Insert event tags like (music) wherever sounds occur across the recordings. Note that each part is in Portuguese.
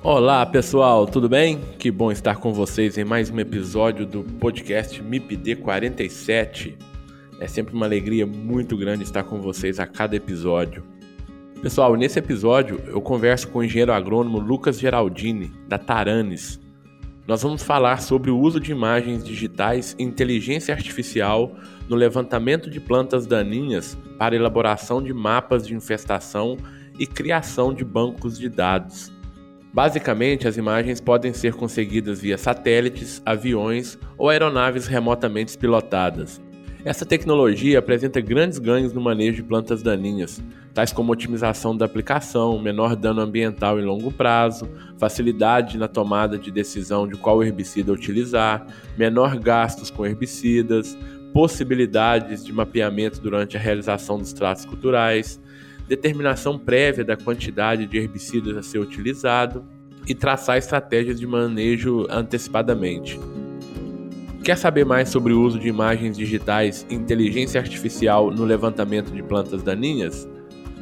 Olá pessoal, tudo bem? Que bom estar com vocês em mais um episódio do podcast MIPD 47. É sempre uma alegria muito grande estar com vocês a cada episódio. Pessoal, nesse episódio eu converso com o engenheiro agrônomo Lucas Geraldini, da Taranes. Nós vamos falar sobre o uso de imagens digitais e inteligência artificial no levantamento de plantas daninhas para elaboração de mapas de infestação e criação de bancos de dados. Basicamente, as imagens podem ser conseguidas via satélites, aviões ou aeronaves remotamente pilotadas. Essa tecnologia apresenta grandes ganhos no manejo de plantas daninhas, tais como otimização da aplicação, menor dano ambiental em longo prazo, facilidade na tomada de decisão de qual herbicida utilizar, menor gastos com herbicidas, possibilidades de mapeamento durante a realização dos tratos culturais, determinação prévia da quantidade de herbicidas a ser utilizado e traçar estratégias de manejo antecipadamente. Quer saber mais sobre o uso de imagens digitais e inteligência artificial no levantamento de plantas daninhas?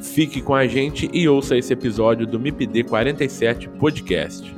Fique com a gente e ouça esse episódio do MIPD 47 Podcast.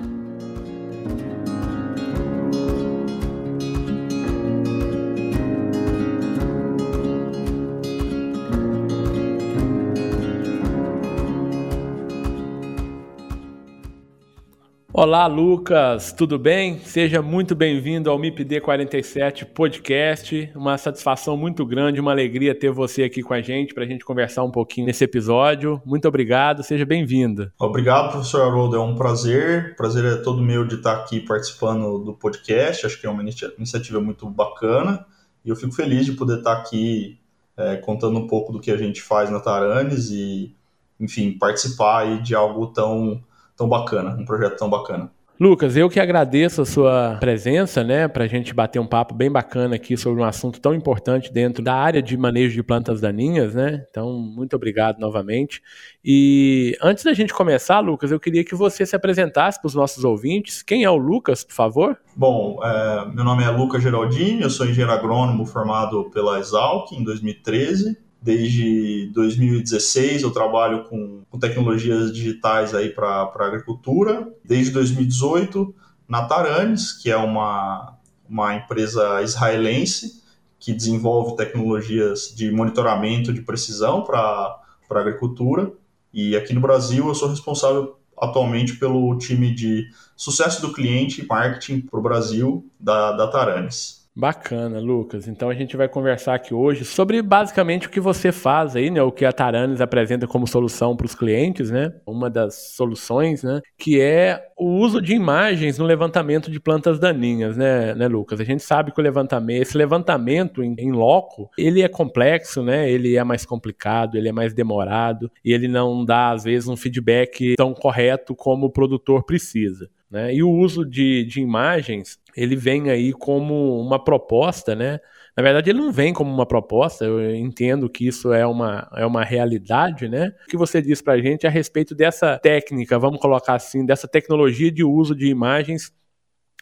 Olá, Lucas, tudo bem? Seja muito bem-vindo ao MIPD 47 Podcast. Uma satisfação muito grande, uma alegria ter você aqui com a gente para a gente conversar um pouquinho nesse episódio. Muito obrigado, seja bem-vindo. Obrigado, professor Haroldo, é um prazer. Prazer é todo meu de estar aqui participando do podcast. Acho que é uma iniciativa muito bacana e eu fico feliz de poder estar aqui é, contando um pouco do que a gente faz na Taranes e, enfim, participar de algo tão tão bacana, um projeto tão bacana. Lucas, eu que agradeço a sua presença, né, para a gente bater um papo bem bacana aqui sobre um assunto tão importante dentro da área de manejo de plantas daninhas, né? Então, muito obrigado novamente. E antes da gente começar, Lucas, eu queria que você se apresentasse para os nossos ouvintes. Quem é o Lucas, por favor? Bom, é, meu nome é Lucas Geraldini, eu sou engenheiro agrônomo formado pela Exalc em 2013. Desde 2016 eu trabalho com, com tecnologias digitais aí para agricultura. Desde 2018 na Taranis, que é uma, uma empresa israelense que desenvolve tecnologias de monitoramento de precisão para a agricultura. E aqui no Brasil eu sou responsável atualmente pelo time de sucesso do cliente e marketing para o Brasil da, da Taranis. Bacana, Lucas. Então a gente vai conversar aqui hoje sobre basicamente o que você faz aí, né? O que a Taranis apresenta como solução para os clientes, né? Uma das soluções, né? Que é o uso de imagens no levantamento de plantas daninhas, né, né Lucas? A gente sabe que o levantamento, esse levantamento em, em loco, ele é complexo, né? Ele é mais complicado, ele é mais demorado e ele não dá às vezes um feedback tão correto como o produtor precisa. Né? E o uso de, de imagens, ele vem aí como uma proposta, né? Na verdade, ele não vem como uma proposta, eu entendo que isso é uma, é uma realidade, né? O que você diz para a gente a respeito dessa técnica, vamos colocar assim, dessa tecnologia de uso de imagens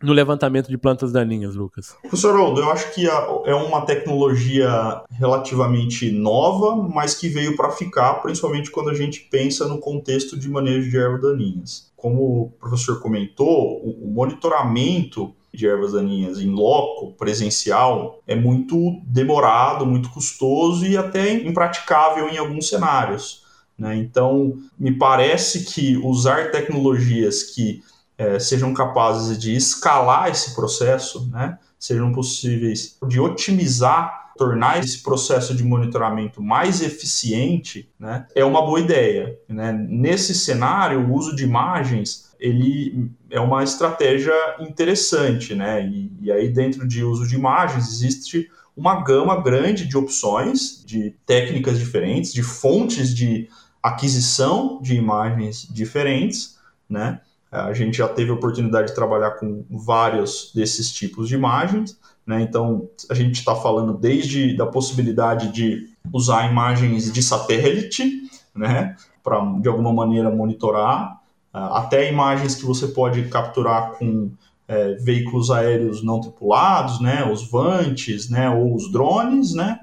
no levantamento de plantas daninhas, Lucas? Professor Aldo, eu acho que é uma tecnologia relativamente nova, mas que veio para ficar, principalmente quando a gente pensa no contexto de manejo de ervas daninhas. Como o professor comentou, o monitoramento de ervas daninhas em loco, presencial, é muito demorado, muito custoso e até impraticável em alguns cenários. Né? Então, me parece que usar tecnologias que é, sejam capazes de escalar esse processo, né? sejam possíveis de otimizar, tornar esse processo de monitoramento mais eficiente, né? é uma boa ideia. Né? Nesse cenário, o uso de imagens ele é uma estratégia interessante, né? E, e aí dentro de uso de imagens existe uma gama grande de opções, de técnicas diferentes, de fontes de aquisição de imagens diferentes, né? A gente já teve a oportunidade de trabalhar com vários desses tipos de imagens, né? Então, a gente está falando desde da possibilidade de usar imagens de satélite, né? Para, de alguma maneira, monitorar, ah, até imagens que você pode capturar com é, veículos aéreos não tripulados, né? Os VANTs, né? Ou os drones, né?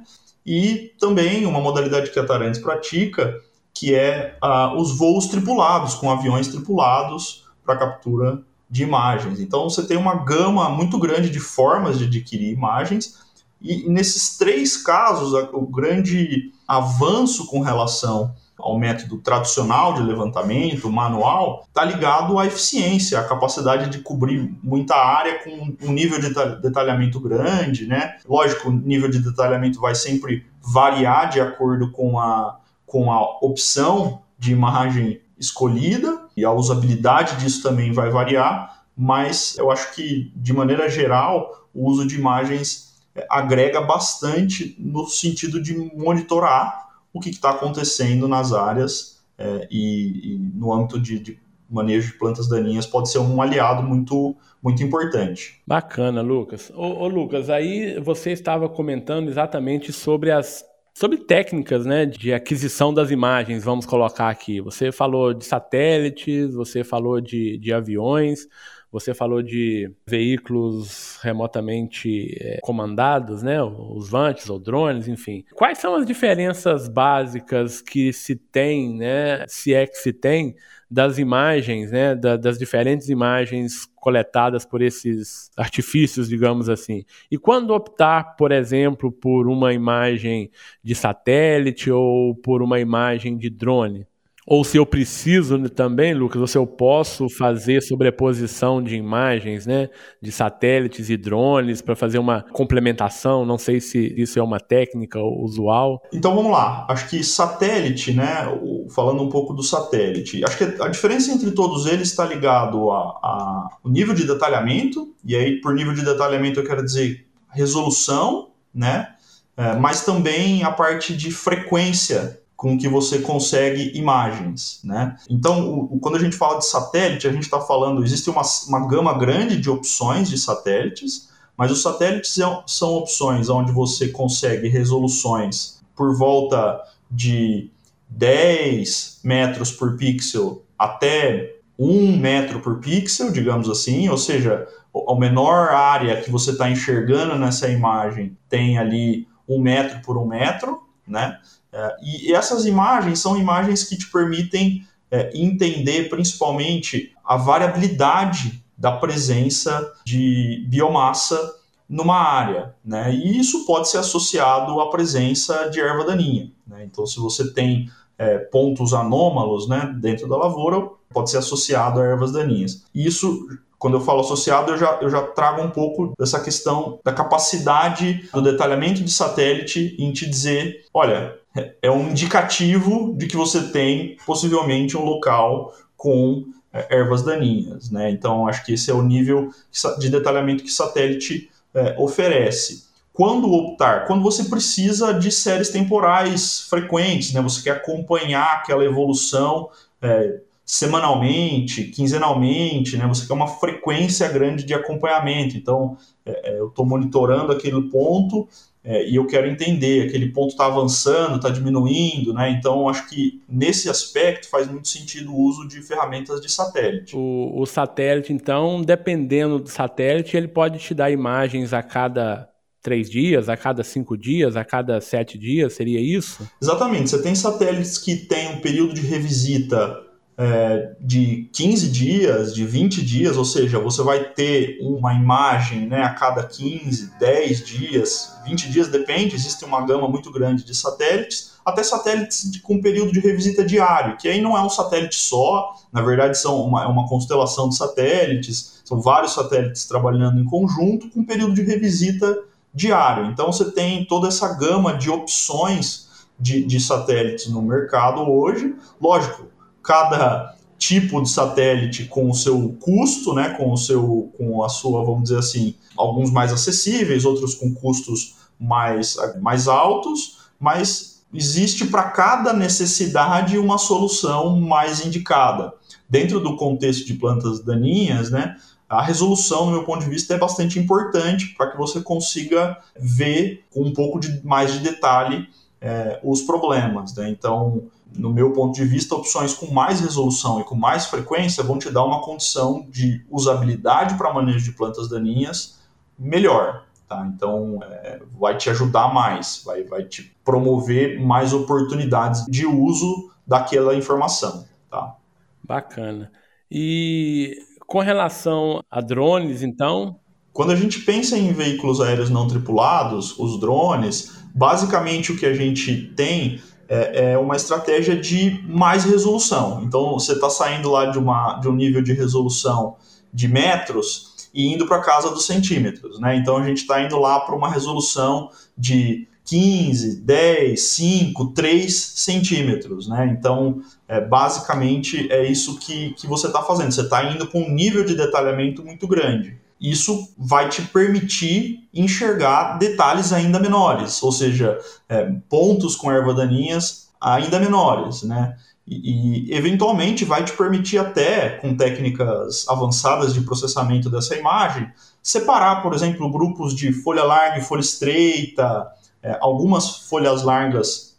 E também uma modalidade que a Tarantes pratica, que é uh, os voos tripulados, com aviões tripulados, para captura de imagens. Então você tem uma gama muito grande de formas de adquirir imagens e nesses três casos o grande avanço com relação ao método tradicional de levantamento manual está ligado à eficiência, à capacidade de cobrir muita área com um nível de detalhamento grande, né? Lógico, o nível de detalhamento vai sempre variar de acordo com a, com a opção de imagem escolhida e a usabilidade disso também vai variar, mas eu acho que, de maneira geral, o uso de imagens é, agrega bastante no sentido de monitorar o que está acontecendo nas áreas é, e, e, no âmbito de, de manejo de plantas daninhas pode ser um aliado muito muito importante. Bacana, Lucas. Ô, ô, Lucas, aí você estava comentando exatamente sobre as Sobre técnicas né, de aquisição das imagens, vamos colocar aqui. Você falou de satélites, você falou de, de aviões, você falou de veículos remotamente é, comandados, né, os vantes ou drones, enfim. Quais são as diferenças básicas que se tem, né, se é que se tem, das imagens, né, da, das diferentes imagens coletadas por esses artifícios, digamos assim. E quando optar, por exemplo, por uma imagem de satélite ou por uma imagem de drone? Ou se eu preciso também, Lucas, ou se eu posso fazer sobreposição de imagens, né, de satélites e drones para fazer uma complementação, não sei se isso é uma técnica usual. Então vamos lá. Acho que satélite, né, falando um pouco do satélite, acho que a diferença entre todos eles está ligado ao nível de detalhamento, e aí por nível de detalhamento eu quero dizer resolução, né, é, mas também a parte de frequência com que você consegue imagens, né? Então, o, quando a gente fala de satélite, a gente está falando, existe uma, uma gama grande de opções de satélites, mas os satélites é são opções onde você consegue resoluções por volta de 10 metros por pixel até 1 metro por pixel, digamos assim, ou seja, a menor área que você está enxergando nessa imagem tem ali um metro por um metro, né? É, e essas imagens são imagens que te permitem é, entender principalmente a variabilidade da presença de biomassa numa área, né? E isso pode ser associado à presença de erva daninha. Né? Então, se você tem é, pontos anômalos, né, dentro da lavoura, pode ser associado a ervas daninhas. E isso quando eu falo associado, eu já, eu já trago um pouco dessa questão da capacidade do detalhamento de satélite em te dizer, olha, é um indicativo de que você tem possivelmente um local com é, ervas daninhas, né? Então acho que esse é o nível de detalhamento que satélite é, oferece. Quando optar, quando você precisa de séries temporais frequentes, né? Você quer acompanhar aquela evolução é, semanalmente, quinzenalmente, né? Você quer uma frequência grande de acompanhamento. Então, é, é eu estou monitorando aquele ponto é, e eu quero entender, aquele ponto está avançando, está diminuindo, né? Então, acho que nesse aspecto faz muito sentido o uso de ferramentas de satélite. O, o satélite, então, dependendo do satélite, ele pode te dar imagens a cada três dias, a cada cinco dias, a cada sete dias, seria isso? Exatamente. Você tem satélites que têm um período de revisita é, de 15 dias, de 20 dias, ou seja, você vai ter uma imagem né, a cada 15, 10 dias, 20 dias, depende, existe uma gama muito grande de satélites, até satélites de, com período de revisita diário, que aí não é um satélite só, na verdade são uma, é uma constelação de satélites, são vários satélites trabalhando em conjunto com período de revisita diário. Então você tem toda essa gama de opções de, de satélites no mercado hoje. Lógico, cada tipo de satélite com o seu custo, né, com o seu, com a sua, vamos dizer assim, alguns mais acessíveis, outros com custos mais, mais altos, mas existe para cada necessidade uma solução mais indicada. Dentro do contexto de plantas daninhas, né, a resolução, no meu ponto de vista, é bastante importante para que você consiga ver com um pouco de mais de detalhe é, os problemas. Né? Então, no meu ponto de vista, opções com mais resolução e com mais frequência vão te dar uma condição de usabilidade para manejo de plantas daninhas melhor. Tá? Então, é, vai te ajudar mais, vai, vai te promover mais oportunidades de uso daquela informação. Tá? Bacana. E com relação a drones, então? Quando a gente pensa em veículos aéreos não tripulados, os drones, basicamente o que a gente tem é, é uma estratégia de mais resolução. Então você está saindo lá de, uma, de um nível de resolução de metros e indo para casa dos centímetros. Né? Então a gente está indo lá para uma resolução de 15, 10, 5, 3 centímetros. Né? Então, é, basicamente, é isso que, que você está fazendo. Você está indo com um nível de detalhamento muito grande isso vai te permitir enxergar detalhes ainda menores, ou seja, é, pontos com erva daninhas ainda menores, né? E, e, eventualmente vai te permitir até, com técnicas avançadas de processamento dessa imagem, separar, por exemplo, grupos de folha larga e folha estreita, é, algumas folhas largas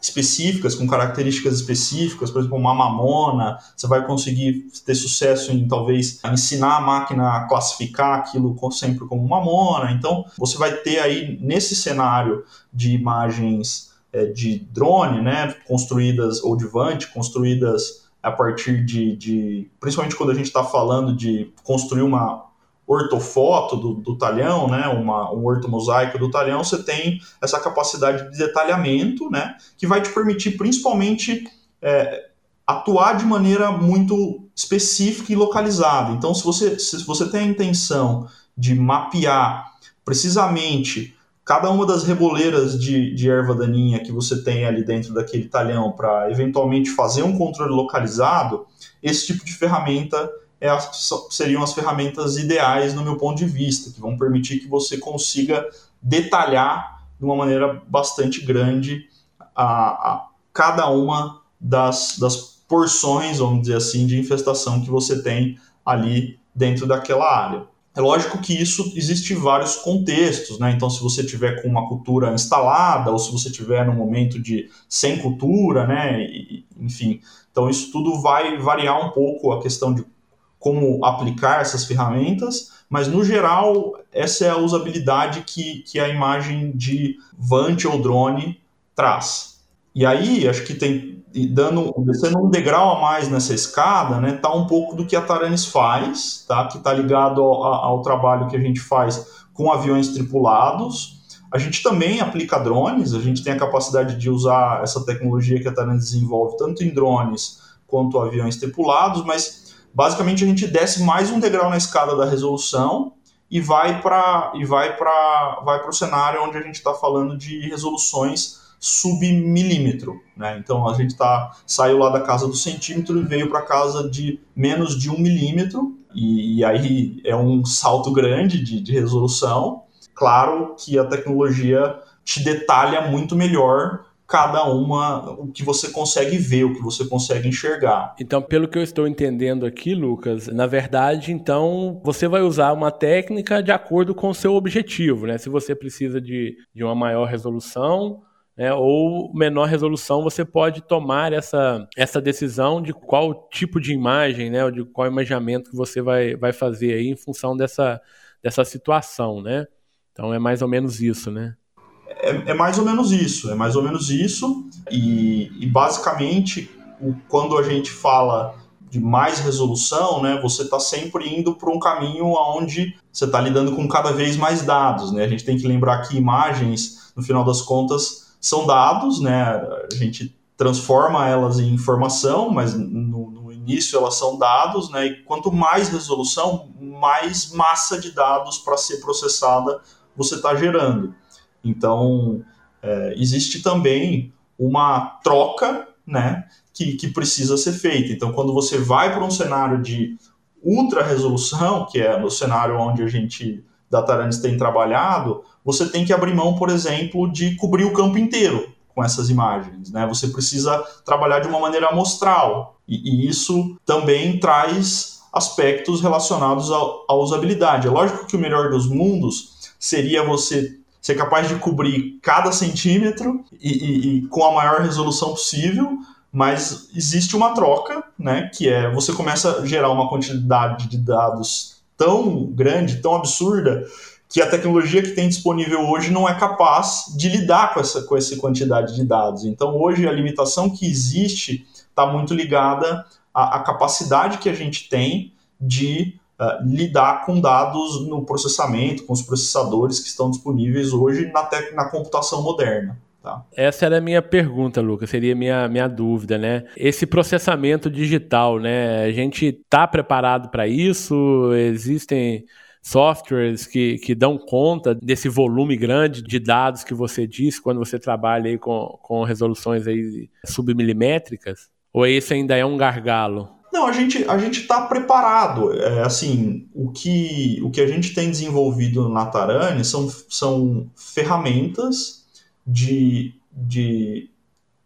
específicas, com características específicas, por exemplo, uma mamona, você vai conseguir ter sucesso em talvez ensinar a máquina a classificar aquilo sempre como mamona. Então, você vai ter aí nesse cenário de imagens é, de drone, né, construídas ou de Vant, construídas a partir de, de principalmente quando a gente está falando de construir uma ortofoto do, do talhão, né, uma, um ortomosaico do talhão, você tem essa capacidade de detalhamento, né, que vai te permitir principalmente é, atuar de maneira muito específica e localizada. Então, se você, se você tem a intenção de mapear precisamente cada uma das reboleiras de, de erva daninha que você tem ali dentro daquele talhão para eventualmente fazer um controle localizado, esse tipo de ferramenta é seriam as ferramentas ideais no meu ponto de vista, que vão permitir que você consiga detalhar de uma maneira bastante grande a, a cada uma das, das porções, vamos dizer assim, de infestação que você tem ali dentro daquela área. É lógico que isso existe vários contextos, né? Então, se você tiver com uma cultura instalada ou se você tiver no momento de sem cultura, né? E, enfim, então isso tudo vai variar um pouco a questão de como aplicar essas ferramentas, mas no geral essa é a usabilidade que, que a imagem de Vant ou drone traz. E aí acho que tem dando descendo um degrau a mais nessa escada, né, tá um pouco do que a Taranis faz, tá, que está ligado ao, ao trabalho que a gente faz com aviões tripulados. A gente também aplica drones, a gente tem a capacidade de usar essa tecnologia que a Taranis desenvolve tanto em drones quanto aviões tripulados, mas basicamente a gente desce mais um degrau na escada da resolução e vai para e vai para vai para o cenário onde a gente está falando de resoluções submilímetro, né? Então a gente tá saiu lá da casa do centímetro e veio para casa de menos de um milímetro e, e, aí é um salto grande de, de resolução. Claro que a tecnologia te detalha muito melhor cada uma o que você consegue ver, o que você consegue enxergar. Então, pelo que eu estou entendendo aqui, Lucas, na verdade, então você vai usar uma técnica de acordo com o seu objetivo, né? Se você precisa de, de uma maior resolução, né, ou menor resolução, você pode tomar essa, essa decisão de qual tipo de imagem, né, ou de qual imaginamento que você vai, vai fazer aí em função dessa, dessa situação, né? Então é mais ou menos isso, né? É, é, mais ou menos isso, é mais ou menos isso, e, e basicamente o, quando a gente fala de mais resolução, né, você está sempre indo para um caminho onde você está lidando com cada vez mais dados, né? A gente tem que lembrar que imagens, no final das contas, são dados, né? A gente transforma elas em informação, mas no, no início elas são dados, né? E quanto mais resolução, mais massa de dados para ser processada você está gerando. Então, é, existe também uma troca né, que, que precisa ser feita. Então, quando você vai para um cenário de ultra resolução, que é no cenário onde a gente da Taranis tem trabalhado, você tem que abrir mão, por exemplo, de cobrir o campo inteiro com essas imagens. Né? Você precisa trabalhar de uma maneira amostral, e, e isso também traz aspectos relacionados à usabilidade. É lógico que o melhor dos mundos seria você ser capaz de cobrir cada centímetro e, e, e, com a maior resolução possível, mas existe uma troca, né, que é você começa a gerar uma quantidade de dados tão grande, tão absurda, que a tecnologia que tem disponível hoje não é capaz de lidar com essa, com essa quantidade de dados. Então, hoje, a limitação que existe está muito ligada à, à capacidade que a gente tem de uh, lidar com dados no processamento, com os processadores que estão disponíveis hoje na, na computação moderna. Tá. Essa era a minha pergunta, Lucas, seria a minha, minha dúvida, né? Esse processamento digital, né? A gente está preparado para isso? Existem softwares que, que dão conta desse volume grande de dados que você disse quando você trabalha aí com, com resoluções aí submilimétricas? Ou esse ainda é um gargalo? Não, a gente a gente está preparado. É, assim, o que o que a gente tem desenvolvido na Tarani são, são ferramentas de, de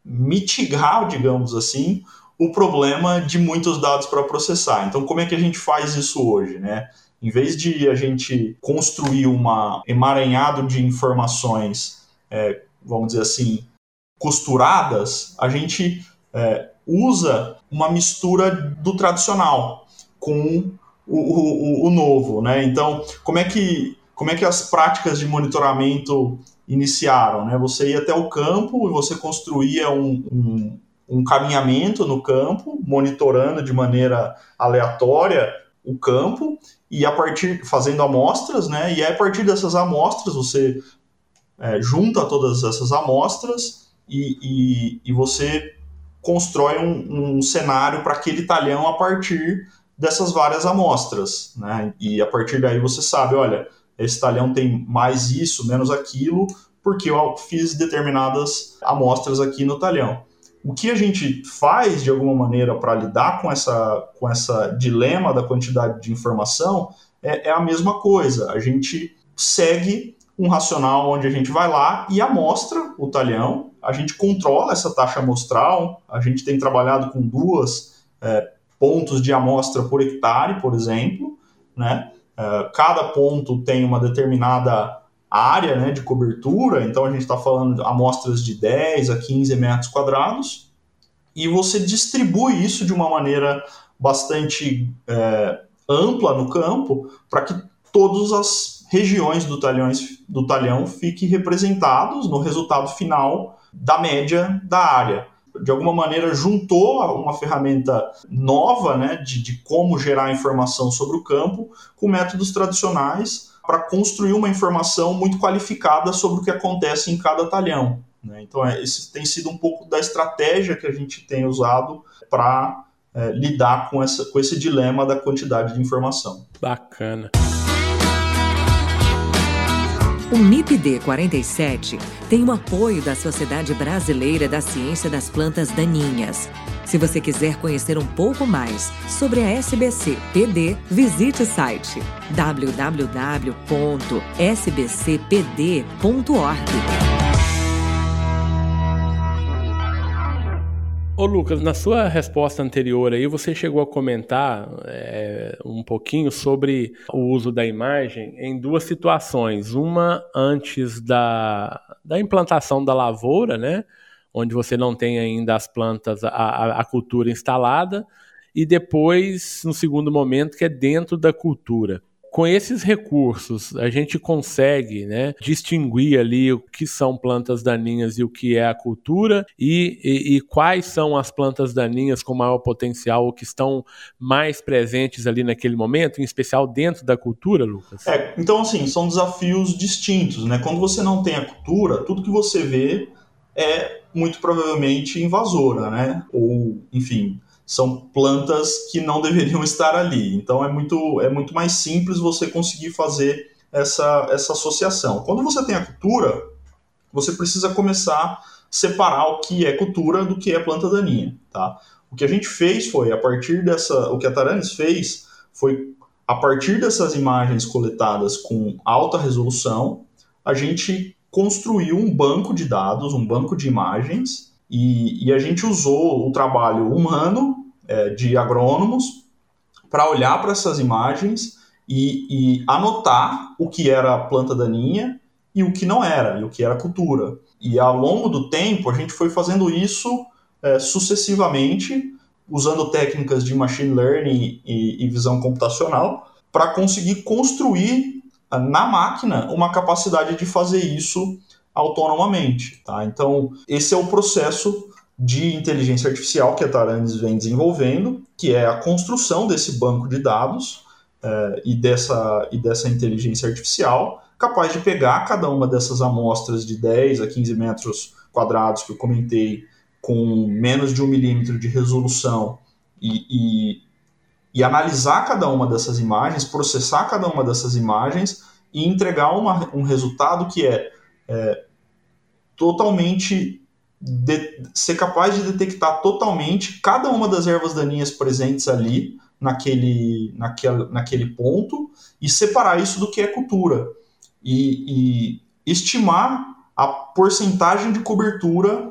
mitigar, digamos assim, o problema de muitos dados para processar. Então, como é que a gente faz isso hoje, né? Em vez de a gente construir um emaranhado de informações, é, vamos dizer assim, costuradas, a gente é, usa uma mistura do tradicional com o, o, o, novo, né? Então, como é que como é que as práticas de monitoramento iniciaram, né? Você ia até o campo e você construía um, um, um caminhamento no campo, monitorando de maneira aleatória o campo e a partir fazendo amostras, né? E a partir dessas amostras você é, junta todas essas amostras e, e, e você constrói um, um cenário para aquele talhão a partir dessas várias amostras, né? E a partir daí você sabe, olha, esse talhão tem mais isso, menos aquilo, porque eu fiz determinadas amostras aqui no talhão. O que a gente faz de alguma maneira para lidar com essa, com essa dilema da quantidade de informação é, é a mesma coisa. A gente segue um racional onde a gente vai lá e amostra o talhão, a gente controla essa taxa amostral, a gente tem trabalhado com duas é, pontos de amostra por hectare, por exemplo, né? É, cada ponto tem uma determinada área né, de cobertura, então a gente está falando de amostras de 10 a 15 metros quadrados, e você distribui isso de uma maneira bastante é, ampla no campo para que todas as regiões do, talhões, do talhão fiquem representados no resultado final da média da área. De alguma maneira, juntou uma ferramenta nova né, de, de como gerar informação sobre o campo com métodos tradicionais para construir uma informação muito qualificada sobre o que acontece em cada talhão. Né? Então, é, esse tem sido um pouco da estratégia que a gente tem usado para é, lidar com, essa, com esse dilema da quantidade de informação. Bacana. O MIPD 47 tem o apoio da Sociedade Brasileira da Ciência das Plantas Daninhas. Se você quiser conhecer um pouco mais sobre a SBC PD, visite o site www.sbcpd.org. Ô Lucas, na sua resposta anterior aí, você chegou a comentar é, um pouquinho sobre o uso da imagem em duas situações. Uma antes da, da implantação da lavoura, né? Onde você não tem ainda as plantas, a, a cultura instalada, e depois, no segundo momento, que é dentro da cultura com esses recursos, a gente consegue né, distinguir ali o que são plantas daninhas e o que é a cultura e, e, e, quais são as plantas daninhas com maior potencial ou que estão mais presentes ali naquele momento, em especial dentro da cultura, Lucas? É, então, assim, são desafios distintos. Né? Quando você não tem a cultura, tudo que você vê é muito provavelmente invasora, né? Ou, enfim, são plantas que não deveriam (laughs) estar ali. Então é muito, é muito mais simples você conseguir fazer essa, essa associação. Quando você tem a cultura, você precisa começar a separar o que é cultura do que é planta daninha. Tá? O que a gente fez foi, a partir dessa. O que a Taranis fez foi, a partir dessas imagens coletadas com alta resolução, a gente construiu um banco de dados, um banco de imagens e, e a gente usou o trabalho humano é, de agrônomos para olhar para essas imagens e, e, anotar o que era planta daninha e o que não era, e o que era cultura. E ao longo do tempo, a gente foi fazendo isso é, sucessivamente, usando técnicas de machine learning e, e visão computacional, para conseguir construir na máquina uma capacidade de fazer isso autonomamente. Tá? Então, esse é o processo de inteligência artificial que a Taranis vem desenvolvendo, que é a construção desse banco de dados é, e, dessa, e dessa inteligência artificial, capaz de pegar cada uma dessas amostras de 10 a 15 metros quadrados que eu comentei, com menos de um milímetro de resolução, e, e, e analisar cada uma dessas imagens, processar cada uma dessas imagens e entregar uma, um resultado que é é, totalmente de, ser capaz de detectar totalmente cada uma das ervas daninhas presentes ali naquele, naquele, naquele ponto e separar isso do que é cultura. E, e estimar a porcentagem de cobertura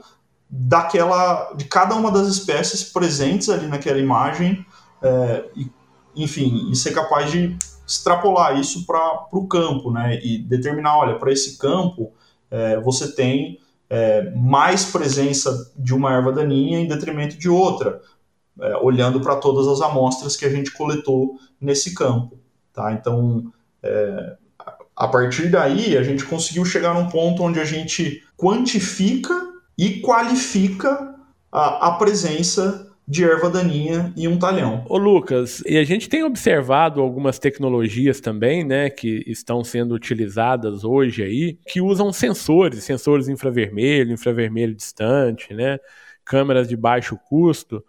daquela de cada uma das espécies presentes ali naquela imagem é, e, enfim e ser capaz de extrapolar isso para o campo né? E determinar olha para esse campo é, você tem é, mais presença de uma erva daninha em detrimento de outra, é, olhando para todas as amostras que a gente coletou nesse campo. Tá? Então, é, a partir daí, a gente conseguiu chegar num ponto onde a gente quantifica e qualifica a, a presença de erva daninha e um talhão. Ô Lucas, e a gente tem observado algumas tecnologias também, né, que estão sendo utilizadas hoje aí, que usam sensores, sensores infravermelho, infravermelho distante, né, câmeras de baixo custo,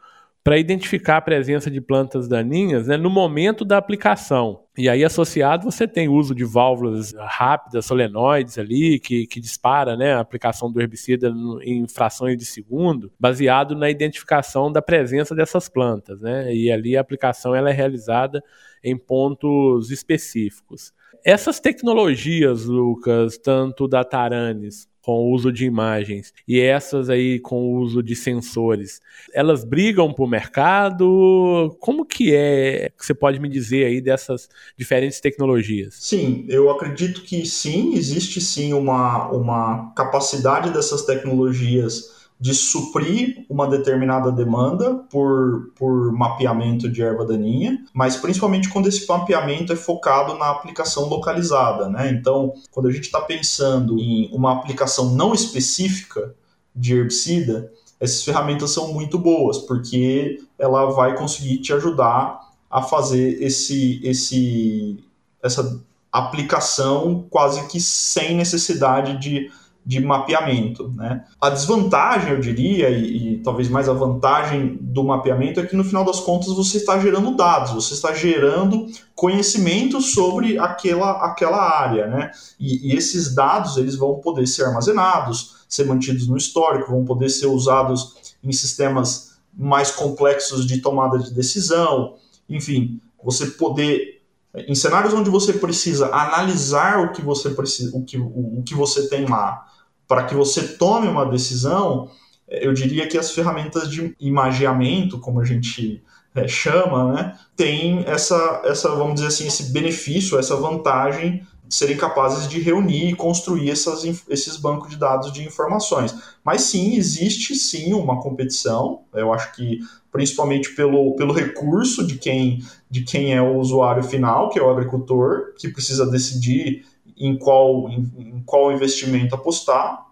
para identificar a presença de plantas daninhas né, no momento da aplicação. E aí, associado, você tem uso de válvulas rápidas, solenoides ali, que, que dispara né, a aplicação do herbicida em frações de segundo, baseado na identificação da presença dessas plantas. Né? E ali a aplicação ela é realizada em pontos específicos. Essas tecnologias, Lucas, tanto da Taranis com o uso de imagens e essas aí com o uso de sensores, elas brigam por mercado? Como que é que você pode me dizer aí dessas diferentes tecnologias? Sim, eu acredito que sim, existe sim uma, uma capacidade dessas tecnologias de suprir uma determinada demanda por, por mapeamento de erva daninha, mas principalmente quando esse mapeamento é focado na aplicação localizada, né? Então, quando a gente está pensando em uma aplicação não específica de herbicida, essas ferramentas são muito boas, porque ela vai conseguir te ajudar a fazer esse, esse, essa aplicação quase que sem necessidade de de mapeamento. Né? A desvantagem, eu diria, e, e, talvez mais a vantagem do mapeamento é que no final das contas você está gerando dados, você está gerando conhecimento sobre aquela, aquela área. Né? E, e esses dados eles vão poder ser armazenados, ser mantidos no histórico, vão poder ser usados em sistemas mais complexos de tomada de decisão, enfim, você poder em cenários onde você precisa analisar o que você precisa, o que, o, o que você tem lá, para que você tome uma decisão, eu diria que as ferramentas de imageamento, como a gente é, chama, né, tem essa, essa, vamos dizer assim, esse benefício, essa vantagem de serem capazes de reunir e construir essas, esses bancos de dados de informações. Mas sim, existe sim uma competição, eu acho que principalmente pelo, pelo recurso de quem, de quem é o usuário final, que é o agricultor, que precisa decidir em qual, em, em qual investimento apostar.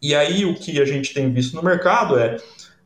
E aí o que a gente tem visto no mercado é,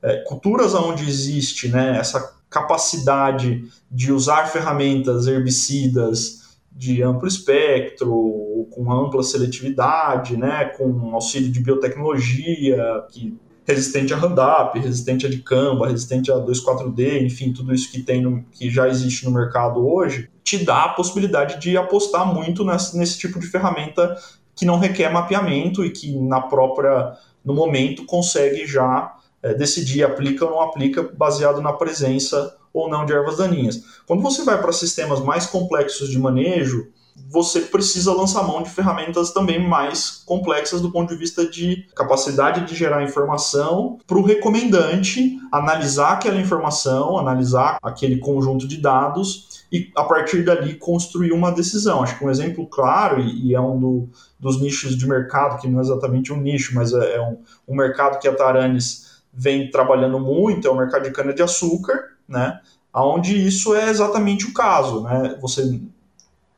é culturas onde existe né, essa capacidade de usar ferramentas herbicidas de amplo espectro, com ampla seletividade, né, com auxílio de biotecnologia, que resistente a Roundup, resistente a dicamba, resistente a 2,4-D, enfim, tudo isso que tem no, que já existe no mercado hoje, te dá a possibilidade de apostar muito nesse, nesse tipo de ferramenta que não requer mapeamento e que na própria no momento consegue já é, decidir aplica ou não aplica baseado na presença ou não de ervas daninhas. Quando você vai para sistemas mais complexos de manejo, você precisa lançar mão de ferramentas também mais complexas do ponto de vista de capacidade de gerar informação para o recomendante analisar aquela informação, analisar aquele conjunto de dados e a partir dali construir uma decisão. Acho que um exemplo claro, e, é um do, dos nichos de mercado, que não é exatamente um nicho, mas é, é um, um mercado que a Taranis vem trabalhando muito, é o mercado de cana-de-açúcar, né? Onde isso é exatamente o caso, né? Você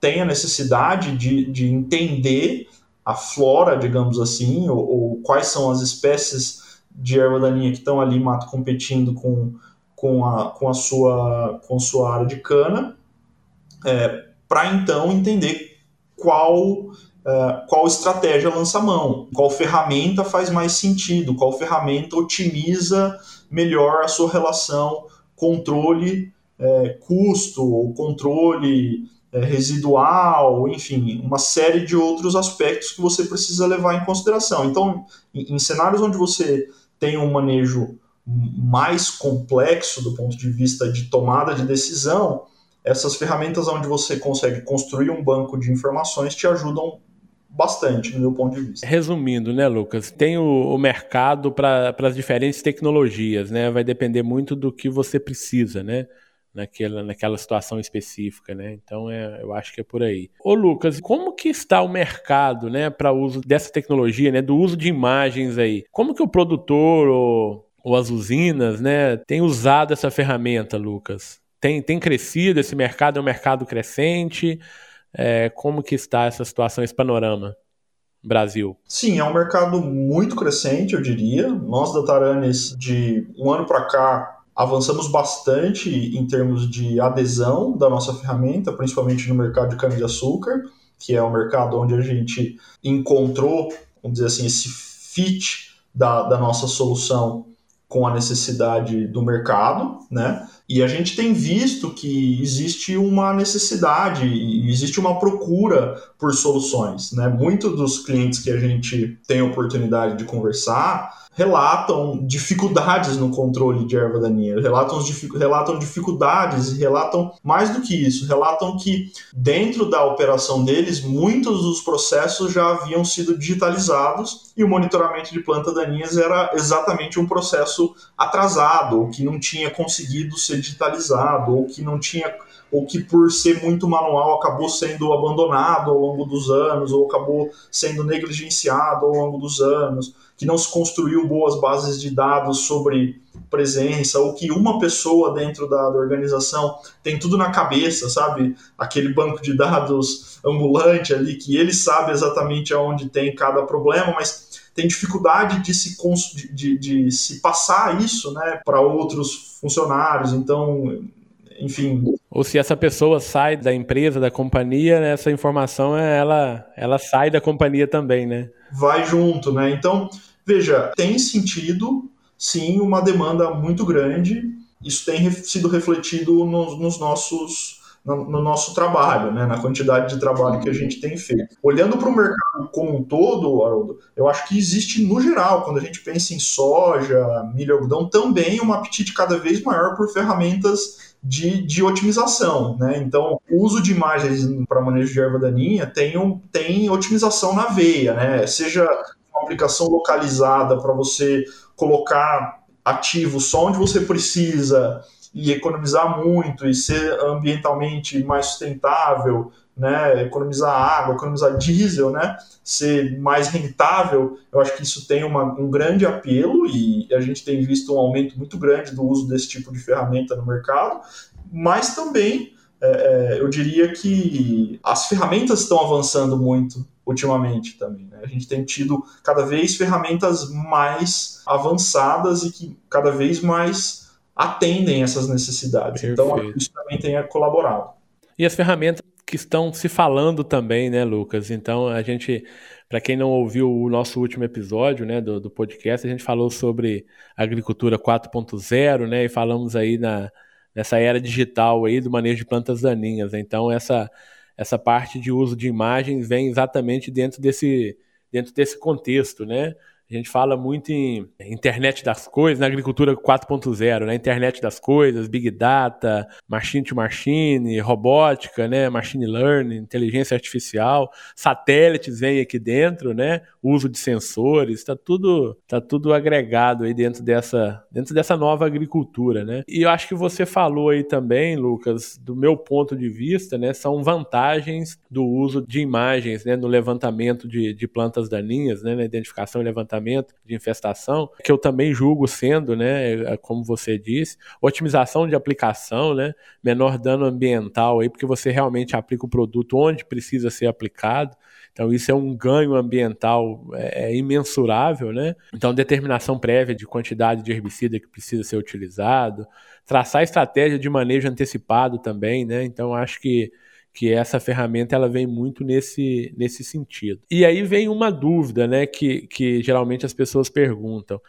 tem a necessidade de, de entender a flora, digamos assim, ou, ou, quais são as espécies de erva daninha que estão ali mato competindo com, com, a, com, a sua, com a sua área de cana, é, para então entender qual Uh, qual estratégia lança mão, qual ferramenta faz mais sentido, qual ferramenta otimiza melhor a sua relação controle é, custo ou controle é, residual, enfim, uma série de outros aspectos que você precisa levar em consideração. Então, em, em cenários onde você tem um manejo mais complexo do ponto de vista de tomada de decisão, essas ferramentas onde você consegue construir um banco de informações te ajudam bastante, no meu ponto de vista. Resumindo, né, Lucas? Tem o, o mercado para as diferentes tecnologias, né? Vai depender muito do que você precisa, né? Naquela, naquela situação específica, né? Então é, eu acho que é por aí. Ô Lucas, como que está o mercado, né, para uso dessa tecnologia, né, do uso de imagens aí? Como que o produtor ou, ou as usinas, né, tem usado essa ferramenta, Lucas? Tem, tem crescido esse mercado? É um mercado crescente? É, como que está essa situação, esse panorama? Brasil? Sim, é um mercado muito crescente, eu diria. Nós da Taranis, de um ano para cá, avançamos bastante em termos de adesão da nossa ferramenta, principalmente no mercado de cana-de-açúcar, que é o mercado onde a gente encontrou, vamos dizer assim, esse fit da, da nossa solução com a necessidade do mercado, né? E a gente tem visto que existe uma necessidade existe uma procura por soluções, né? Muitos dos clientes que a gente tem oportunidade de conversar relatam dificuldades no controle de erva daninha, relatam, relatam dificuldades e relatam mais do que isso, relatam que dentro da operação deles, muitos dos processos já haviam sido digitalizados e o monitoramento de plantas daninhas era exatamente um processo atrasado, ou que não tinha conseguido ser digitalizado, ou que não tinha ou que por ser muito manual acabou sendo abandonado ao longo dos anos, ou acabou sendo negligenciado ao longo dos anos que não se construiu boas bases de dados sobre presença, ou que uma pessoa dentro da, da, organização tem tudo na cabeça, sabe? Aquele banco de dados ambulante ali, que ele sabe exatamente aonde tem cada problema, mas tem dificuldade de se, de, de, de se passar isso né, para outros funcionários. Então, enfim. Ou se essa pessoa sai da empresa, da companhia, né, essa informação ela, ela sai da companhia também, né? Vai junto, né? Então, Veja, tem sentido, sim, uma demanda muito grande. Isso tem sido refletido nos, nos nossos no, no, nosso trabalho, né, na quantidade de trabalho que a gente tem feito. Olhando para o mercado como um todo, Haroldo, eu acho que existe no geral, quando a gente pensa em soja, milho, algodão, também um apetite cada vez maior por ferramentas de, de otimização. Né? Então, o uso de imagens para manejo de erva daninha tem, um, tem otimização na veia, né? seja uma aplicação localizada para você colocar ativos só onde você precisa e economizar muito e ser ambientalmente mais sustentável, né, economizar água, economizar diesel, né, ser mais rentável, eu acho que isso tem uma, um grande apelo e a gente tem visto um aumento muito grande do uso desse tipo de ferramenta no mercado, mas também é, é eu diria que as ferramentas estão avançando muito ultimamente também. Né? A gente tem tido cada vez ferramentas mais avançadas e que cada vez mais atendem essas necessidades. Então, Perfeito. Então, isso também tem colaborado. E as ferramentas que estão se falando também, né, Lucas? Então, a gente, para quem não ouviu o nosso último episódio, né, do, do podcast, a gente falou sobre agricultura 4.0, né, e falamos aí na, nessa era digital aí do manejo de plantas daninhas. Então, essa essa parte de uso de imagens vem exatamente dentro desse dentro desse contexto, né? A gente fala muito em internet das coisas, na agricultura 4.0, né? Internet das coisas, big data, machine to machine, robótica, né? Machine learning, inteligência artificial, satélites vêm aqui dentro, né? Uso de sensores, está tudo, tá tudo agregado aí dentro dessa, dentro dessa nova agricultura, né? E eu acho que você falou aí também, Lucas, do meu ponto de vista, né? São vantagens do uso de imagens, né? No levantamento de, de plantas daninhas, né? Na identificação e levantamento tratamento de infestação, que eu também julgo sendo, né, é, como você disse, otimização de aplicação, né, menor dano ambiental aí, porque você realmente aplica o produto onde precisa ser aplicado. Então, isso é um ganho ambiental é, é, imensurável, né? Então, determinação prévia de quantidade de herbicida que precisa ser utilizado, traçar estratégia de manejo antecipado também, né? Então, acho que que essa ferramenta ela vem muito nesse, nesse sentido. E aí vem uma dúvida, né, que, que geralmente as pessoas perguntam.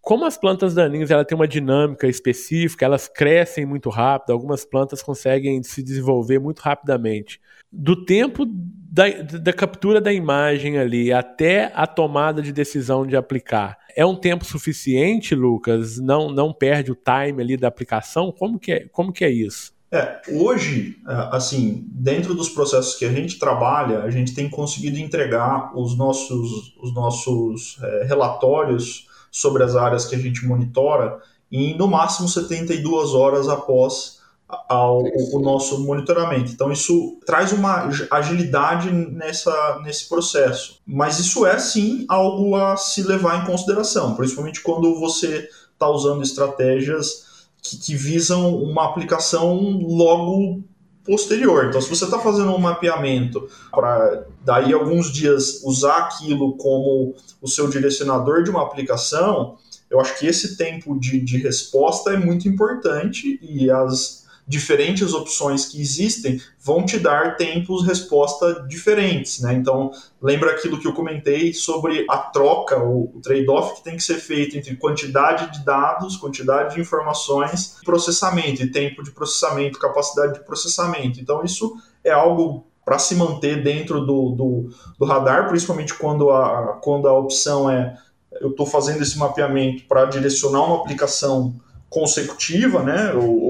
Como as plantas daninhas ela tem uma dinâmica específica, elas crescem muito rápido, algumas plantas conseguem se desenvolver muito rapidamente. Do tempo da, da captura da imagem ali até a tomada de decisão de aplicar, é um tempo suficiente, Lucas? Não, não perde o time ali da aplicação? Como que é, como que é isso? É, hoje, é, assim, dentro dos processos que a gente trabalha, a gente tem conseguido entregar os nossos, os nossos é, relatórios sobre as áreas que a gente monitora em no máximo 72 horas após ao, o nosso monitoramento. Então, isso traz uma agilidade nessa, nesse processo. Mas isso é, sim, algo a se levar em consideração, principalmente quando você está usando estratégias que, que visam uma aplicação logo posterior. Então, se você está fazendo um mapeamento para daí alguns dias usar aquilo como o seu direcionador de uma aplicação, eu acho que esse tempo de, de resposta é muito importante e as diferentes opções que existem vão te dar tempos resposta diferentes, né? Então, lembra aquilo que eu comentei sobre a troca, o, trade-off que tem que ser feito entre quantidade de dados, quantidade de informações, processamento e tempo de processamento, capacidade de processamento. Então, isso é algo para se manter dentro do, do, do, radar, principalmente quando a, quando a opção é eu estou fazendo esse mapeamento para direcionar uma aplicação consecutiva, né, ou,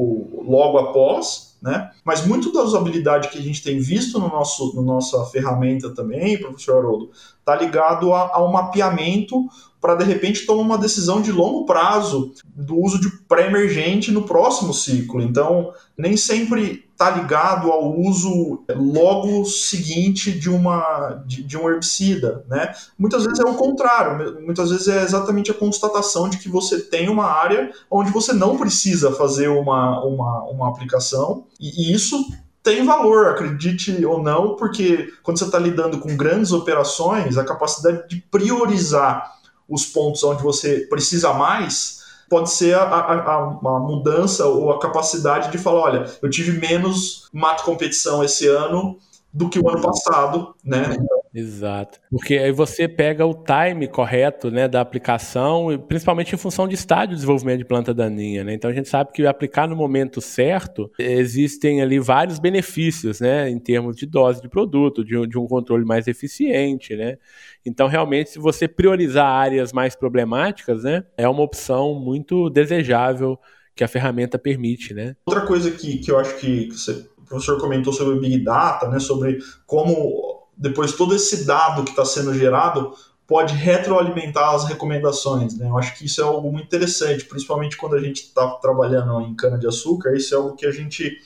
logo após, né, mas muito da usabilidade que a gente tem visto no nosso no nossa ferramenta também, professor Haroldo, está ligado a, ao mapeamento para de repente tomar uma decisão de longo prazo do uso de pré-emergente no próximo ciclo. Então, nem sempre está ligado ao uso logo seguinte de, uma, de, de, um herbicida. Né? Muitas vezes é o contrário, muitas vezes é exatamente a constatação de que você tem uma área onde você não precisa fazer uma, uma, uma aplicação, e, e isso tem valor, acredite ou não, porque quando você está lidando com grandes operações, a capacidade de priorizar os pontos onde você precisa mais pode ser a, a, a, mudança ou a capacidade de falar, olha, eu tive menos mato competição esse ano do que o ano passado, né? Exato. Porque aí você pega o time correto né, da aplicação, principalmente em função de estágio de desenvolvimento de planta daninha. Né? Então a gente sabe que aplicar no momento certo, existem ali vários benefícios, né? Em termos de dose de produto, de, de um controle mais eficiente, né? Então, realmente, se você priorizar áreas mais problemáticas, né, é uma opção muito desejável que a ferramenta permite, né? Outra coisa que, que eu acho que você, o professor comentou sobre o Big Data, né, sobre como depois todo esse dado que está sendo gerado pode retroalimentar as recomendações. Né? Eu acho que isso é algo muito interessante, principalmente quando a gente está trabalhando em cana-de-açúcar, isso é algo que a gente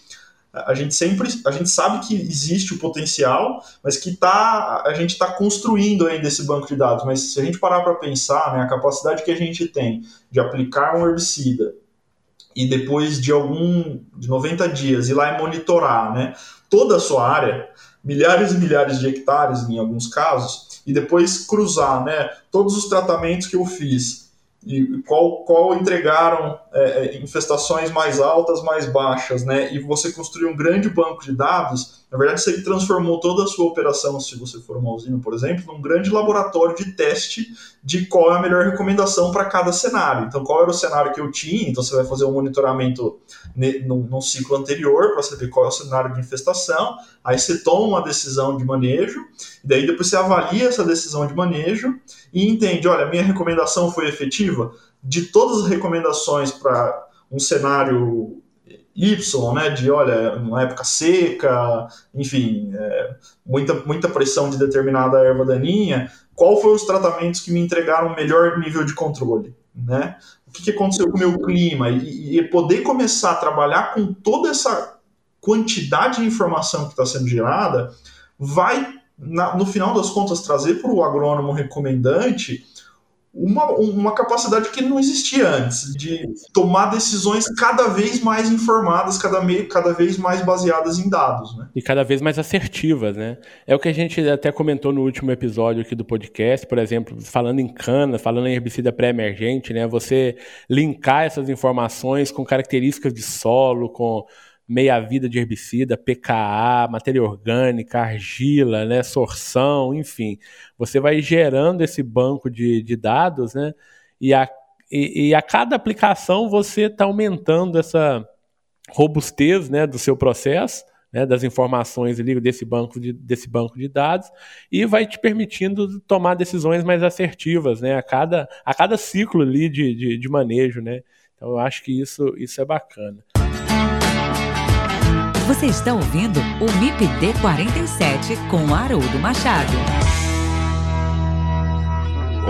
a gente sempre a gente sabe que existe o potencial, mas que tá, a gente está construindo ainda esse banco de dados. Mas se a gente parar para pensar, né, a capacidade que a gente tem de aplicar um herbicida e depois de algum de 90 dias ir lá e monitorar né, toda a sua área, milhares e milhares de hectares em alguns casos, e depois cruzar né, todos os tratamentos que eu fiz e qual, qual entregaram é, é, infestações mais altas, mais baixas, né? E você construir um grande banco de dados, na verdade você transformou toda a sua operação, se você for uma usina, por exemplo, num grande laboratório de teste de qual é a melhor recomendação para cada cenário. Então, qual era o cenário que eu tinha? Então, você vai fazer um monitoramento no ciclo anterior para saber qual é o cenário de infestação. Aí você toma uma decisão de manejo, e daí depois você avalia essa decisão de manejo e entende, olha, minha recomendação foi efetiva? De todas as recomendações para um cenário Y, né, de olha, uma época seca, enfim, é, muita, muita pressão de determinada erva daninha, qual foram os tratamentos que me entregaram o melhor nível de controle, né? O que, que aconteceu com o meu clima? E, e, poder começar a trabalhar com toda essa quantidade de informação que está sendo gerada, vai, na, no final das contas, trazer para o agrônomo recomendante uma, uma capacidade que não existia antes, de tomar decisões cada vez mais informadas, cada, meio, cada vez mais baseadas em dados. Né? E cada vez mais assertivas. Né? É o que a gente até comentou no último episódio aqui do podcast, por exemplo, falando em cana, falando em herbicida pré-emergente, né? você linkar essas informações com características de solo, com meia-vida de herbicida, PKA, matéria orgânica, argila, né, sorção, enfim. Você vai gerando esse banco de, de dados, né, e a, e, e a cada aplicação você está aumentando essa robustez né, do seu processo, né, das informações ali desse banco, de, desse banco de dados, e vai te permitindo tomar decisões mais assertivas né, a, cada, a cada ciclo ali de, de, de manejo. Né? Então eu acho que isso, isso é bacana. Você está ouvindo o MIPD 47 com Haroldo Machado.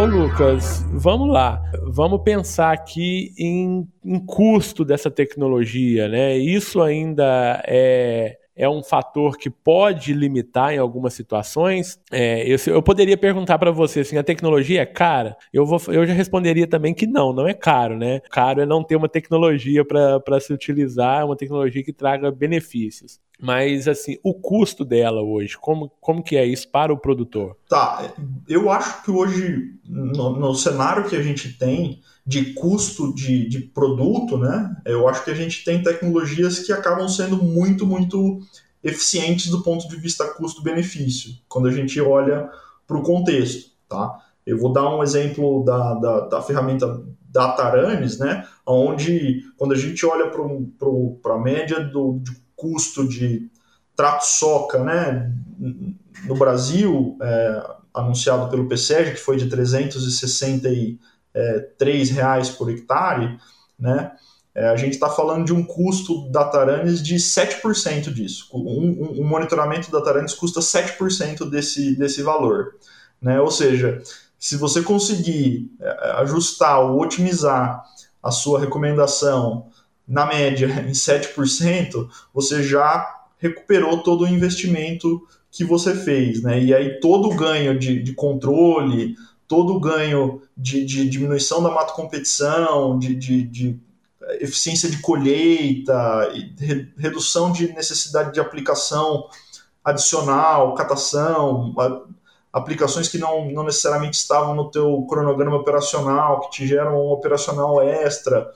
Ô Lucas, vamos lá. Vamos pensar aqui em, em custo dessa tecnologia, né? Isso ainda é é um fator que pode limitar em algumas situações. É, eu, eu, poderia perguntar para você assim, a tecnologia é cara? Eu, vou, eu já responderia também que não, não é caro, né? Caro é não ter uma tecnologia para se utilizar, uma tecnologia que traga benefícios. Mas, assim, o custo dela hoje, como, como que é isso para o produtor? Tá, eu acho que hoje, no, no cenário que a gente tem, de custo de, de produto, né? Eu acho que a gente tem tecnologias que acabam sendo muito, muito eficientes do ponto de vista custo-benefício, quando a gente olha para o contexto, tá? Eu vou dar um exemplo da, da, da ferramenta Dataranes, né? Onde, quando a gente olha para a média do, de custo de trato soca, né? No Brasil, é, anunciado pelo PSEG, que foi de 360 e é, 3 reais por hectare, né? É, a gente está falando de um custo da Taranis de 7% disso. Um, um, um, monitoramento da Taranis custa 7% desse, desse valor. Né? Ou seja, se você conseguir é, ajustar ou otimizar a sua recomendação na média em 7%, você já recuperou todo o investimento que você fez. Né? E aí todo o ganho de, de controle, todo o ganho de, de diminuição da mato competição, de, de, de eficiência de colheita, redução de necessidade de aplicação adicional, catação, aplicações que não, não necessariamente estavam no teu cronograma operacional, que te geram um operacional extra.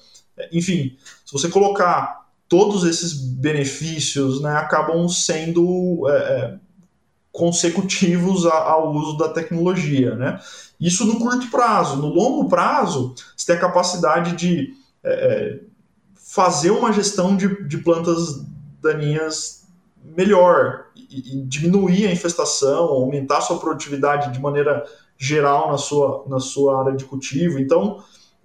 Enfim, se você colocar todos esses benefícios, né, acabam sendo é, é consecutivos ao uso da tecnologia, né? Isso no curto prazo. No longo prazo, você tem a capacidade de é, é, fazer uma gestão de, de plantas daninhas melhor e, e, diminuir a infestação, aumentar a sua produtividade de maneira geral na sua, na sua área de cultivo. Então,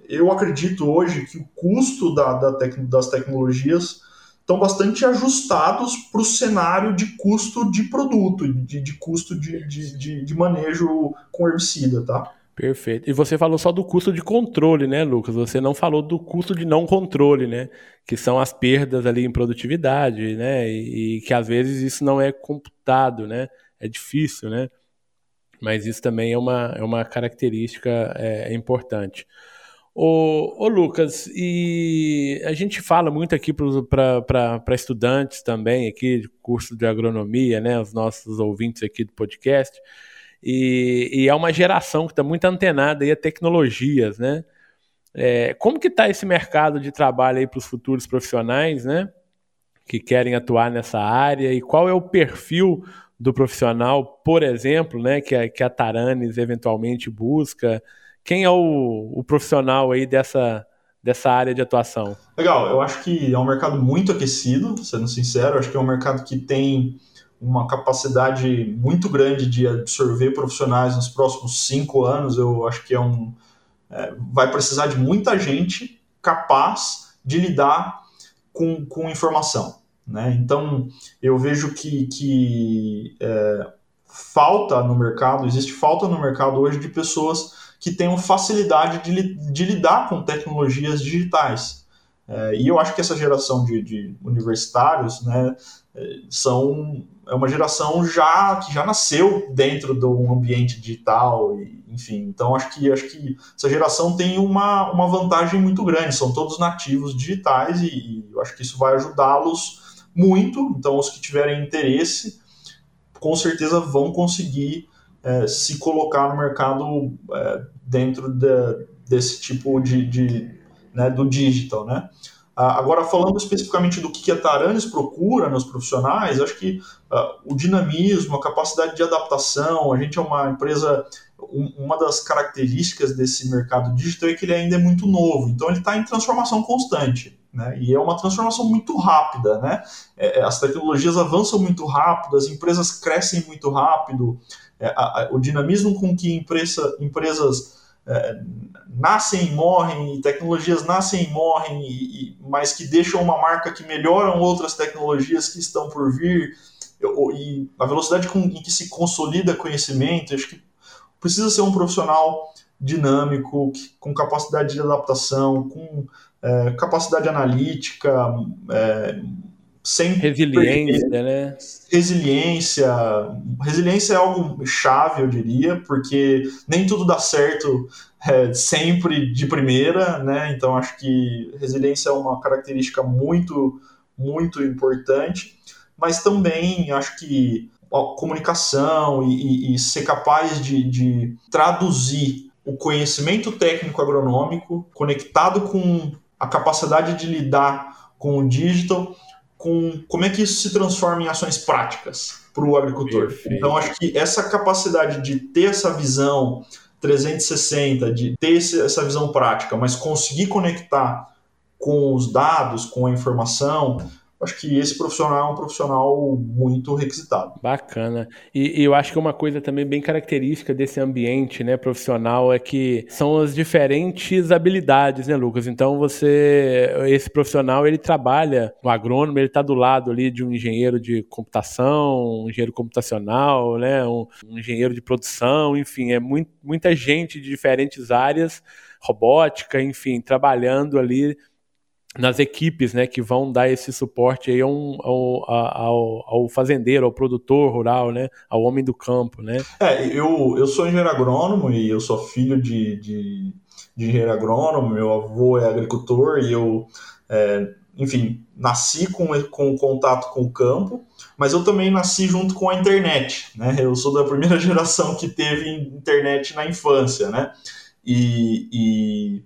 eu acredito hoje que o custo da, da tec, das tecnologias estão bastante ajustados para o cenário de custo de produto, de, de custo de, de, de, manejo com herbicida, tá? Perfeito. E você falou só do custo de controle, né, Lucas? Você não falou do custo de não controle, né? Que são as perdas ali em produtividade, né? E, e que às vezes isso não é computado, né? É difícil, né? Mas isso também é uma, é uma característica é, importante. Ô, ô, Lucas, e a gente fala muito aqui para estudantes também, aqui de curso de agronomia, né? Os nossos ouvintes aqui do podcast e, e é uma geração que está muito antenada aí a tecnologias, né? É, como que está esse mercado de trabalho aí para os futuros profissionais, né? Que querem atuar nessa área e qual é o perfil do profissional, por exemplo, né? Que a, que a Taranis eventualmente busca. Quem é o, o profissional aí dessa, dessa área de atuação? Legal, eu acho que é um mercado muito aquecido, sendo sincero, acho que é um mercado que tem uma capacidade muito grande de absorver profissionais nos próximos cinco anos. Eu acho que é um é, vai precisar de muita gente capaz de lidar com, com informação. Né? Então, eu vejo que, que é, falta no mercado, existe falta no mercado hoje de pessoas que tenham facilidade de, de lidar com tecnologias digitais. É, e eu acho que essa geração de, de universitários né, é, são é uma geração já que já nasceu dentro de um ambiente digital, enfim. Então acho que acho que essa geração tem uma, uma vantagem muito grande. São todos nativos digitais e, e eu acho que isso vai ajudá-los muito. Então os que tiverem interesse, com certeza vão conseguir é, se colocar no mercado é, dentro de, desse tipo de, de né, do digital, né? Ah, agora, falando especificamente do que a Taranis procura nos profissionais, acho que uh, o dinamismo, a capacidade de adaptação, a gente é uma empresa, um, uma das características desse mercado digital é que ele ainda é muito novo, então ele está em transformação constante. Né? E é uma transformação muito rápida. Né? É, é, as tecnologias avançam muito rápido, as empresas crescem muito rápido, é, a, a, o dinamismo com que empresa, empresas é, nascem e morrem, tecnologias nascem e morrem, e, e, mas que deixam uma marca que melhoram outras tecnologias que estão por vir, e a velocidade com, em que se consolida conhecimento, acho que precisa ser um profissional dinâmico, com capacidade de adaptação, com é, capacidade analítica, é, sem resiliência, né? Resiliência, resiliência é algo chave, eu diria, porque nem tudo dá certo é, sempre de primeira, né? Então acho que resiliência é uma característica muito, muito importante, mas também acho que a comunicação e, e, e ser capaz de, de traduzir o conhecimento técnico agronômico conectado com a capacidade de lidar com o digital com como é que isso se transforma em ações práticas para o agricultor. Perfeito. Então, acho que essa capacidade de ter essa visão 360, de ter essa visão prática, mas conseguir conectar com os dados, com a informação, acho que esse profissional é um profissional muito requisitado. Bacana. E, e, eu acho que uma coisa também bem característica desse ambiente né, profissional é que são as diferentes habilidades, né, Lucas? Então você, esse profissional, ele trabalha, o agrônomo, ele está do lado ali de um engenheiro de computação, um engenheiro computacional, né, um, um engenheiro de produção, enfim, é muito, muita gente de diferentes áreas, robótica, enfim, trabalhando ali nas equipes né, que vão dar esse suporte aí ao, ao, ao, ao, fazendeiro, ao produtor rural, né, ao homem do campo. Né? É, eu, eu sou engenheiro agrônomo e eu sou filho de, de, de engenheiro agrônomo, meu avô é agricultor e eu, é, enfim, nasci com, com contato com o campo, mas eu também nasci junto com a internet. Né? Eu sou da primeira (laughs) geração que teve internet na infância. Né? e, e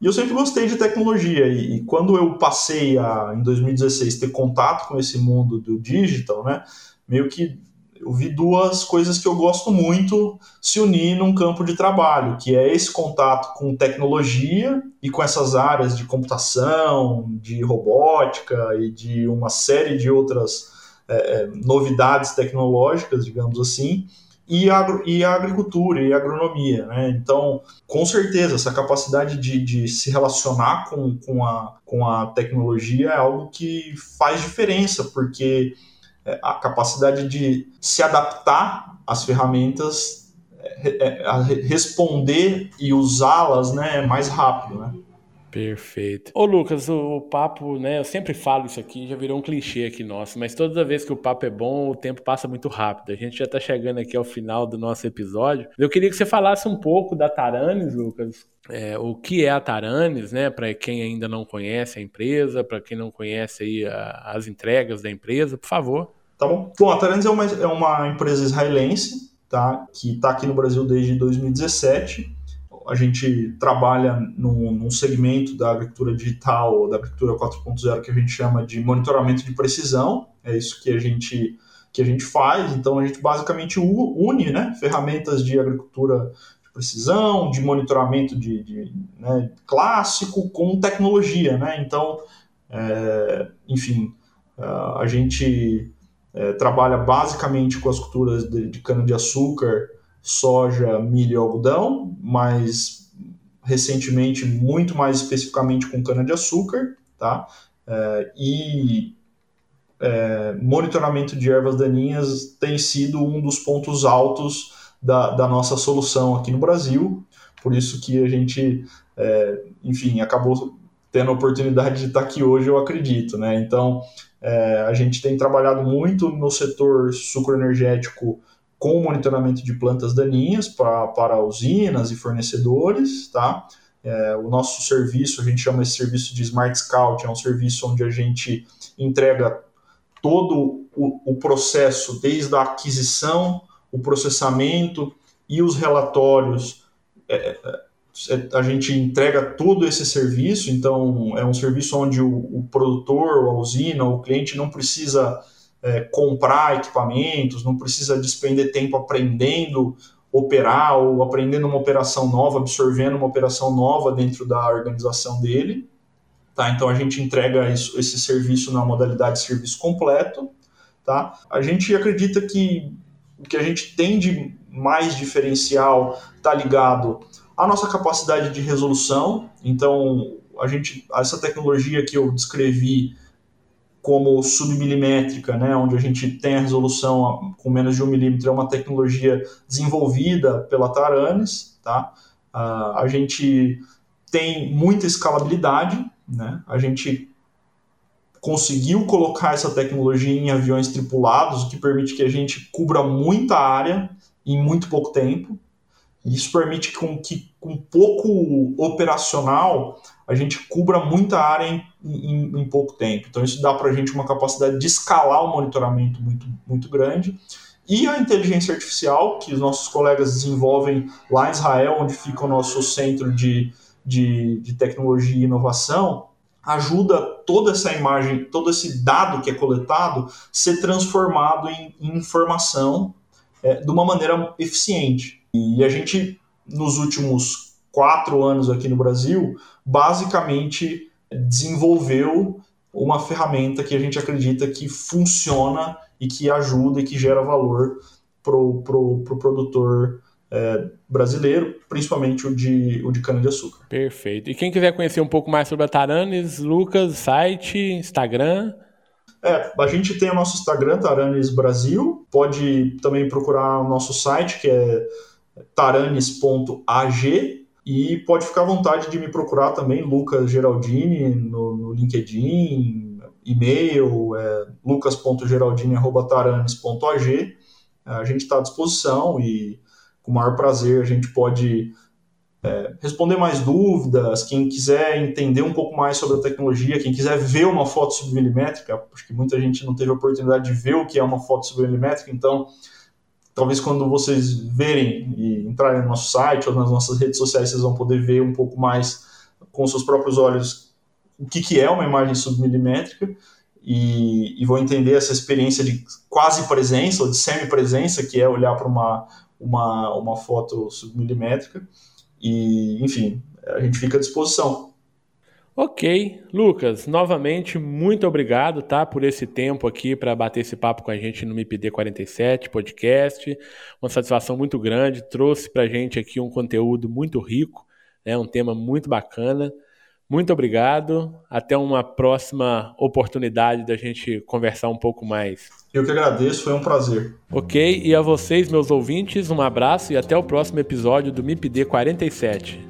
e eu sempre gostei de tecnologia, e, e, quando eu passei a, em 2016, ter contato com esse mundo do digital, né, meio que eu vi duas coisas que eu gosto muito se unir num campo de trabalho, que é esse contato com tecnologia e com essas áreas de computação, de robótica e de uma série de outras é, novidades tecnológicas, digamos assim, e a, e a agricultura e a agronomia. Né? Então, com certeza, essa capacidade de, de se relacionar com, com, a, com a tecnologia é algo que faz diferença, porque é, a capacidade de se adaptar às ferramentas é, é responder e usá-las né, mais rápido. Né? Perfeito. Ô Lucas, o, o, papo, né? Eu sempre falo isso aqui, já virou um clichê aqui nosso, mas toda vez que o papo é bom, o tempo passa muito rápido. A gente já tá chegando aqui ao final do nosso episódio. Eu queria que você falasse um pouco da Taranis, Lucas. É, o que é a Taranis, né? Para quem ainda não conhece a empresa, para quem não conhece aí a, as entregas da empresa, por favor. Tá bom. Bom, a Taranis é uma, é uma empresa israelense, tá? Que está aqui no Brasil desde 2017 a gente trabalha num, num, segmento da agricultura digital, da agricultura 4.0, que a gente chama de monitoramento de precisão. É isso que a gente, que a gente faz. Então, a gente basicamente une né, ferramentas de agricultura de precisão, de monitoramento de, de né, clássico com tecnologia. Né? Então, é, enfim, a gente é, trabalha basicamente com as culturas de, de cana-de-açúcar, soja, milho e algodão, mas recentemente muito mais especificamente com cana-de-açúcar, tá? É, e é, monitoramento de ervas daninhas tem sido um dos pontos altos da, da nossa solução aqui no Brasil, por isso que a gente, é, enfim, acabou tendo a oportunidade de estar aqui hoje, eu acredito, né? Então, é, a gente tem trabalhado muito no setor sucroenergético com o monitoramento de plantas daninhas para, usinas e fornecedores, tá? É, o nosso serviço, a gente chama esse serviço de Smart Scout, é um serviço onde a gente entrega todo o, o processo, desde a aquisição, o processamento e os relatórios. É, é, a gente entrega todo esse serviço, então é um serviço onde o, o produtor, a usina, o cliente não precisa é, comprar equipamentos, não precisa despender tempo aprendendo operar ou aprendendo uma operação nova, absorvendo uma operação nova dentro da organização dele. Tá? Então a gente entrega isso, esse serviço na modalidade de serviço completo. Tá? A gente acredita que o que a gente tem de mais diferencial está ligado à nossa capacidade de resolução. Então a gente, essa tecnologia que eu descrevi como submilimétrica, né, onde a gente tem a resolução com menos de um milímetro, é uma tecnologia desenvolvida pela Taranis, tá? Uh, a gente tem muita escalabilidade, né? A gente conseguiu colocar essa tecnologia em aviões tripulados, o que permite que a gente cubra muita área em muito pouco tempo. Isso permite com que, com pouco operacional, a gente cubra muita área em, em, em pouco tempo. Então, isso dá para a gente uma capacidade de escalar o monitoramento muito, muito grande. E a inteligência artificial, que os nossos colegas desenvolvem lá em Israel, onde fica o nosso centro de, de, de tecnologia e inovação, ajuda toda essa imagem, todo esse dado que é coletado, ser transformado em, em informação é, de uma maneira eficiente. E a gente, nos últimos quatro anos aqui no Brasil, basicamente desenvolveu uma ferramenta que a gente acredita que funciona e que ajuda e que gera valor para o pro, pro produtor é, brasileiro, principalmente o de, o de cana-de-açúcar. Perfeito. E quem quiser conhecer um pouco mais sobre a Taranes, Lucas, site, Instagram... É, a gente tem o nosso Instagram, Taranes Brasil. Pode também procurar o nosso site, que é taranes.ag e pode ficar à vontade de me procurar também, Lucas Geraldini, no, no LinkedIn, e-mail, é, lucas.geraldini.taranes.ag. A gente está à disposição e com o maior prazer a gente pode é, responder mais dúvidas. Quem quiser entender um pouco mais sobre a tecnologia, quem quiser ver uma foto submilimétrica, acho que muita gente não teve a oportunidade de ver o que é uma foto submilimétrica, então talvez quando vocês verem e entrarem no nosso site ou nas nossas redes sociais, vocês vão poder ver um pouco mais com seus próprios olhos o que, que é uma imagem submilimétrica e, e vão entender essa experiência de quase presença ou de semi-presença, que é olhar para uma, uma, uma foto submilimétrica. E, enfim, a gente fica à disposição. Ok, Lucas, novamente muito obrigado, tá, por esse tempo aqui para bater esse papo com a gente no MIPD 47 podcast. Uma satisfação muito grande, trouxe para a gente aqui um conteúdo muito rico, né, um tema muito bacana. Muito obrigado. Até uma próxima oportunidade da gente conversar um pouco mais. Eu que agradeço, foi um prazer. Ok, e a vocês, meus ouvintes, um abraço e até o próximo episódio do MIPD 47.